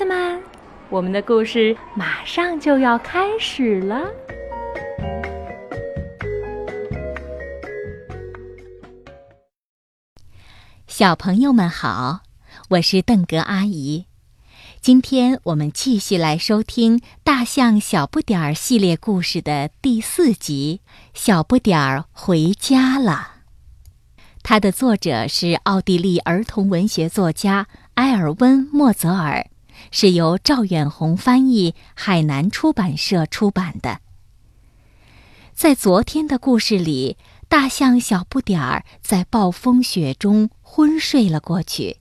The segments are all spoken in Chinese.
子们，我们的故事马上就要开始了。小朋友们好，我是邓格阿姨。今天我们继续来收听《大象小不点儿》系列故事的第四集《小不点儿回家了》。它的作者是奥地利儿童文学作家埃尔温·莫泽尔，是由赵远红翻译，海南出版社出版的。在昨天的故事里，大象小不点儿在暴风雪中昏睡了过去。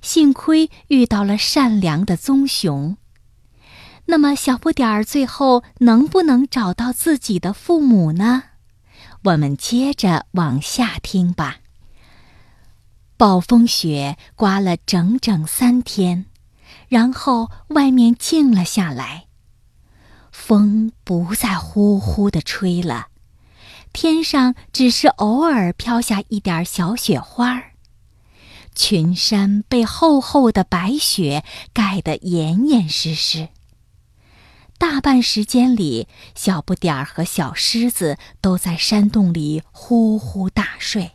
幸亏遇到了善良的棕熊。那么，小不点儿最后能不能找到自己的父母呢？我们接着往下听吧。暴风雪刮了整整三天，然后外面静了下来，风不再呼呼地吹了，天上只是偶尔飘下一点小雪花儿。群山被厚厚的白雪盖得严严实实。大半时间里，小不点儿和小狮子都在山洞里呼呼大睡。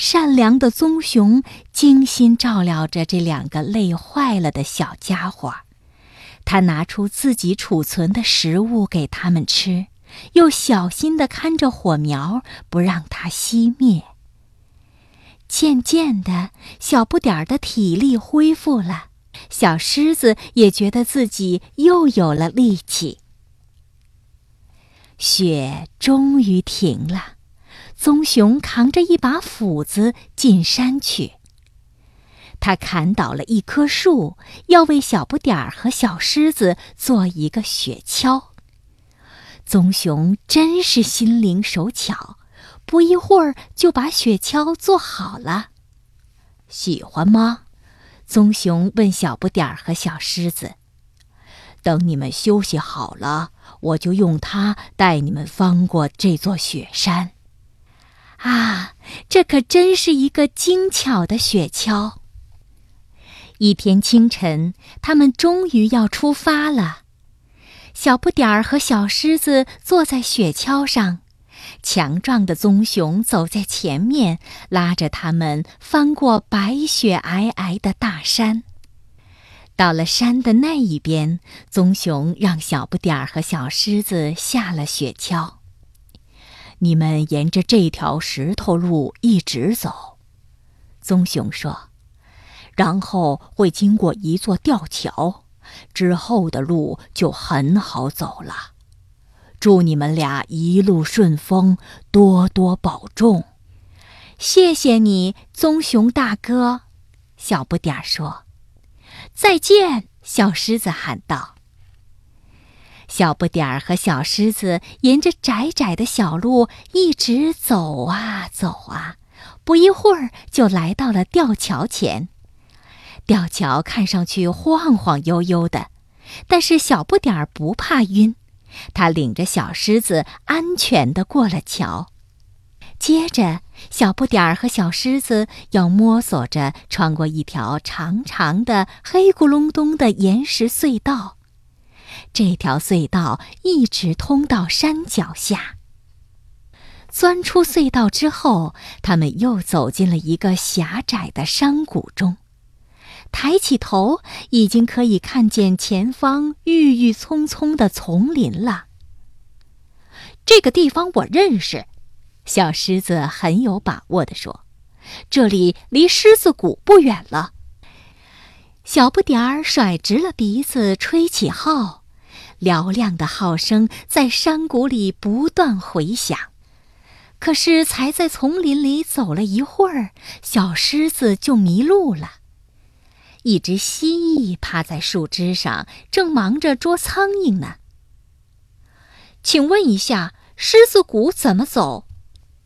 善良的棕熊精心照料着这两个累坏了的小家伙，他拿出自己储存的食物给他们吃，又小心地看着火苗，不让它熄灭。渐渐的，小不点儿的体力恢复了，小狮子也觉得自己又有了力气。雪终于停了，棕熊扛着一把斧子进山去。他砍倒了一棵树，要为小不点儿和小狮子做一个雪橇。棕熊真是心灵手巧。不一会儿就把雪橇做好了，喜欢吗？棕熊问小不点儿和小狮子。等你们休息好了，我就用它带你们翻过这座雪山。啊，这可真是一个精巧的雪橇。一天清晨，他们终于要出发了。小不点儿和小狮子坐在雪橇上。强壮的棕熊走在前面，拉着他们翻过白雪皑皑的大山。到了山的那一边，棕熊让小不点儿和小狮子下了雪橇。你们沿着这条石头路一直走，棕熊说，然后会经过一座吊桥，之后的路就很好走了。祝你们俩一路顺风，多多保重。谢谢你，棕熊大哥。小不点儿说：“再见。”小狮子喊道。小不点儿和小狮子沿着窄窄的小路一直走啊走啊，不一会儿就来到了吊桥前。吊桥看上去晃晃悠悠的，但是小不点儿不怕晕。他领着小狮子安全地过了桥，接着小不点儿和小狮子要摸索着穿过一条长长的、黑咕隆咚的岩石隧道。这条隧道一直通到山脚下。钻出隧道之后，他们又走进了一个狭窄的山谷中。抬起头，已经可以看见前方郁郁葱葱的丛林了。这个地方我认识，小狮子很有把握地说：“这里离狮子谷不远了。”小不点儿甩直了鼻子，吹起号，嘹亮的号声在山谷里不断回响。可是，才在丛林里走了一会儿，小狮子就迷路了。一只蜥蜴趴在树枝上，正忙着捉苍蝇呢。请问一下，狮子谷怎么走？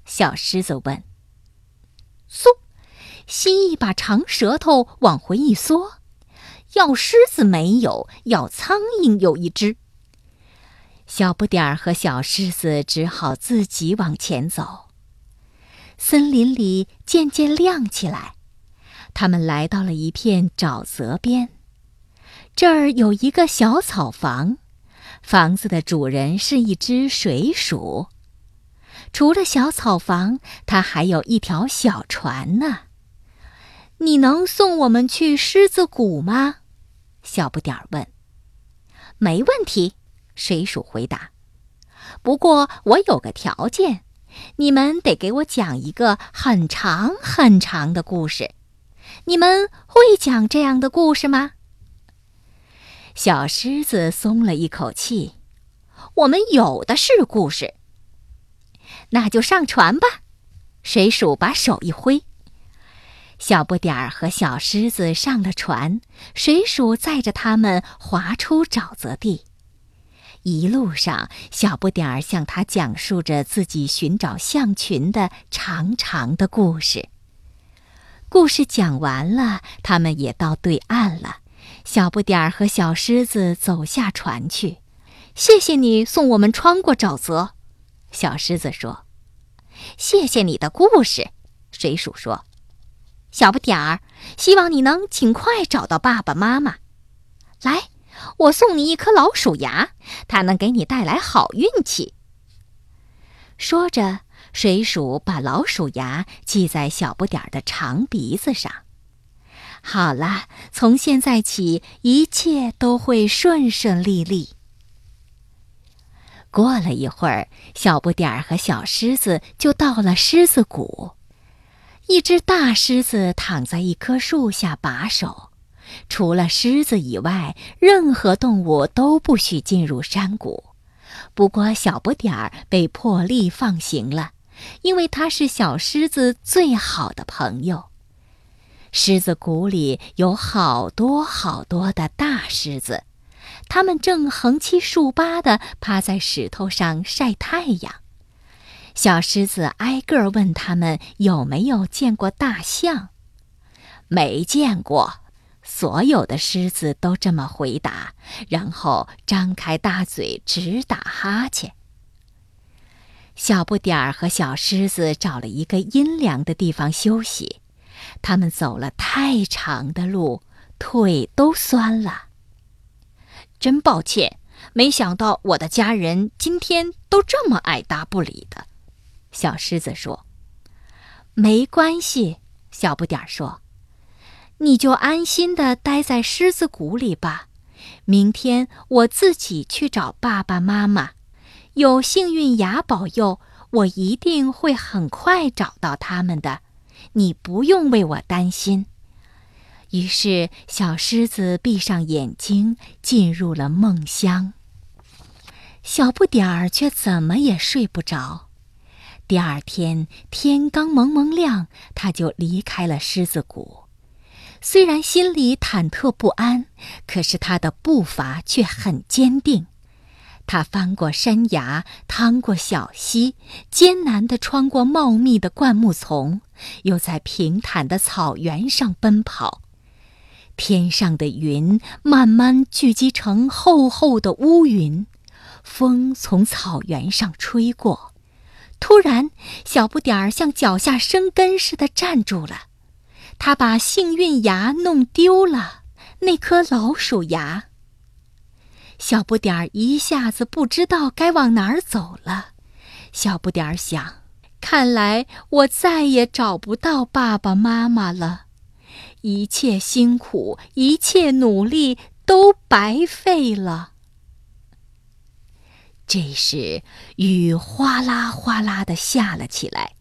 小狮子问。嗖，蜥蜴把长舌头往回一缩。要狮子没有，要苍蝇有一只。小不点儿和小狮子只好自己往前走。森林里渐渐亮起来。他们来到了一片沼泽边，这儿有一个小草房，房子的主人是一只水鼠。除了小草房，它还有一条小船呢。你能送我们去狮子谷吗？小不点儿问。没问题，水鼠回答。不过我有个条件，你们得给我讲一个很长很长的故事。你们会讲这样的故事吗？小狮子松了一口气。我们有的是故事。那就上船吧。水鼠把手一挥。小不点儿和小狮子上了船，水鼠载着他们划出沼泽地。一路上，小不点儿向他讲述着自己寻找象群的长长的故事。故事讲完了，他们也到对岸了。小不点儿和小狮子走下船去。谢谢你送我们穿过沼泽，小狮子说。谢谢你的故事，水鼠说。小不点儿，希望你能尽快找到爸爸妈妈。来，我送你一颗老鼠牙，它能给你带来好运气。说着，水鼠把老鼠牙系在小不点儿的长鼻子上。好了，从现在起，一切都会顺顺利利。过了一会儿，小不点儿和小狮子就到了狮子谷。一只大狮子躺在一棵树下把守，除了狮子以外，任何动物都不许进入山谷。不过，小不点儿被破例放行了，因为他是小狮子最好的朋友。狮子谷里有好多好多的大狮子，它们正横七竖八地趴在石头上晒太阳。小狮子挨个问他们有没有见过大象，没见过。所有的狮子都这么回答，然后张开大嘴直打哈欠。小不点儿和小狮子找了一个阴凉的地方休息，他们走了太长的路，腿都酸了。真抱歉，没想到我的家人今天都这么爱答不理的。小狮子说：“没关系。”小不点儿说：“你就安心的待在狮子谷里吧。明天我自己去找爸爸妈妈。有幸运牙保佑，我一定会很快找到他们的。你不用为我担心。”于是，小狮子闭上眼睛，进入了梦乡。小不点儿却怎么也睡不着。第二天天刚蒙蒙亮，他就离开了狮子谷。虽然心里忐忑不安，可是他的步伐却很坚定。他翻过山崖，趟过小溪，艰难地穿过茂密的灌木丛，又在平坦的草原上奔跑。天上的云慢慢聚集成厚厚的乌云，风从草原上吹过。突然，小不点儿像脚下生根似的站住了。他把幸运牙弄丢了，那颗老鼠牙。小不点儿一下子不知道该往哪儿走了。小不点儿想：看来我再也找不到爸爸妈妈了，一切辛苦，一切努力都白费了。这时，雨哗啦哗啦的下了起来。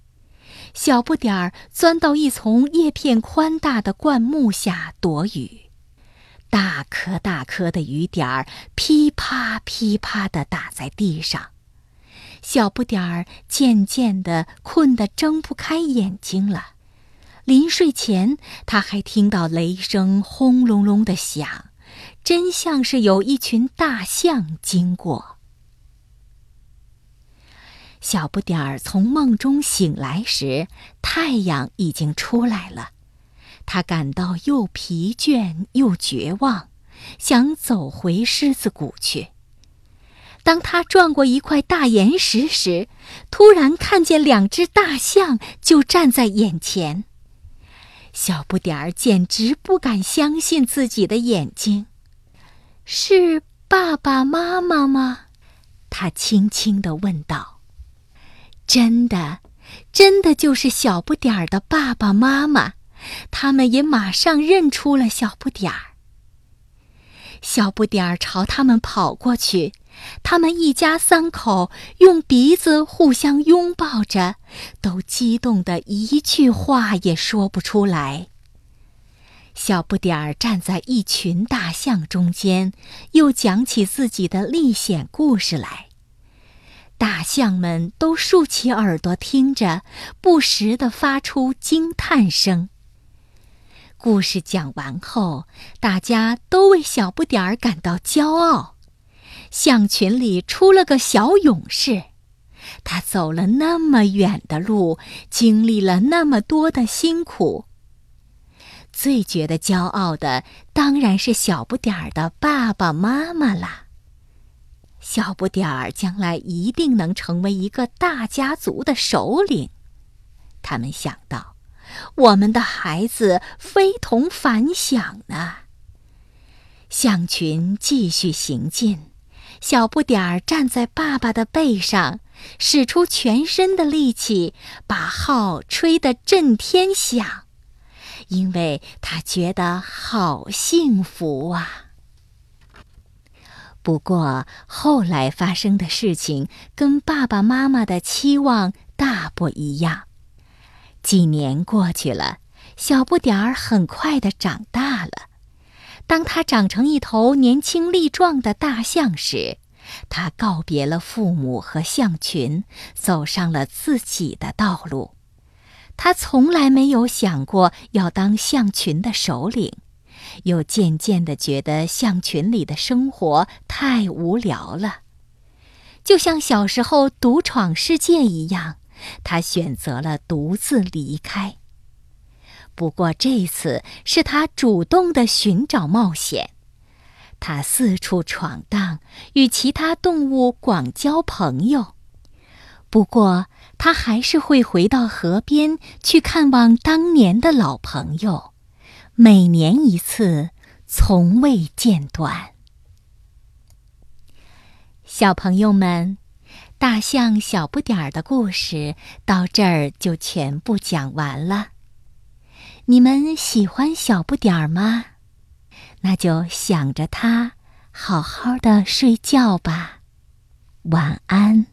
小不点儿钻到一丛叶片宽大的灌木下躲雨，大颗大颗的雨点儿噼啪噼啪的打在地上。小不点儿渐渐的困得睁不开眼睛了。临睡前，他还听到雷声轰隆隆的响，真像是有一群大象经过。小不点儿从梦中醒来时，太阳已经出来了。他感到又疲倦又绝望，想走回狮子谷去。当他转过一块大岩石时，突然看见两只大象就站在眼前。小不点儿简直不敢相信自己的眼睛。是爸爸妈妈吗？他轻轻地问道。真的，真的就是小不点儿的爸爸妈妈，他们也马上认出了小不点儿。小不点儿朝他们跑过去，他们一家三口用鼻子互相拥抱着，都激动得一句话也说不出来。小不点儿站在一群大象中间，又讲起自己的历险故事来。大象们都竖起耳朵听着，不时地发出惊叹声。故事讲完后，大家都为小不点儿感到骄傲。象群里出了个小勇士，他走了那么远的路，经历了那么多的辛苦。最觉得骄傲的当然是小不点儿的爸爸妈妈啦。小不点儿将来一定能成为一个大家族的首领，他们想到。我们的孩子非同凡响呢。象群继续行进，小不点儿站在爸爸的背上，使出全身的力气，把号吹得震天响，因为他觉得好幸福啊。不过后来发生的事情跟爸爸妈妈的期望大不一样。几年过去了，小不点儿很快的长大了。当他长成一头年轻力壮的大象时，他告别了父母和象群，走上了自己的道路。他从来没有想过要当象群的首领，又渐渐的觉得象群里的生活太无聊了，就像小时候独闯世界一样。他选择了独自离开。不过这次是他主动的寻找冒险，他四处闯荡，与其他动物广交朋友。不过他还是会回到河边去看望当年的老朋友，每年一次，从未间断。小朋友们。大象小不点儿的故事到这儿就全部讲完了。你们喜欢小不点儿吗？那就想着它，好好的睡觉吧。晚安。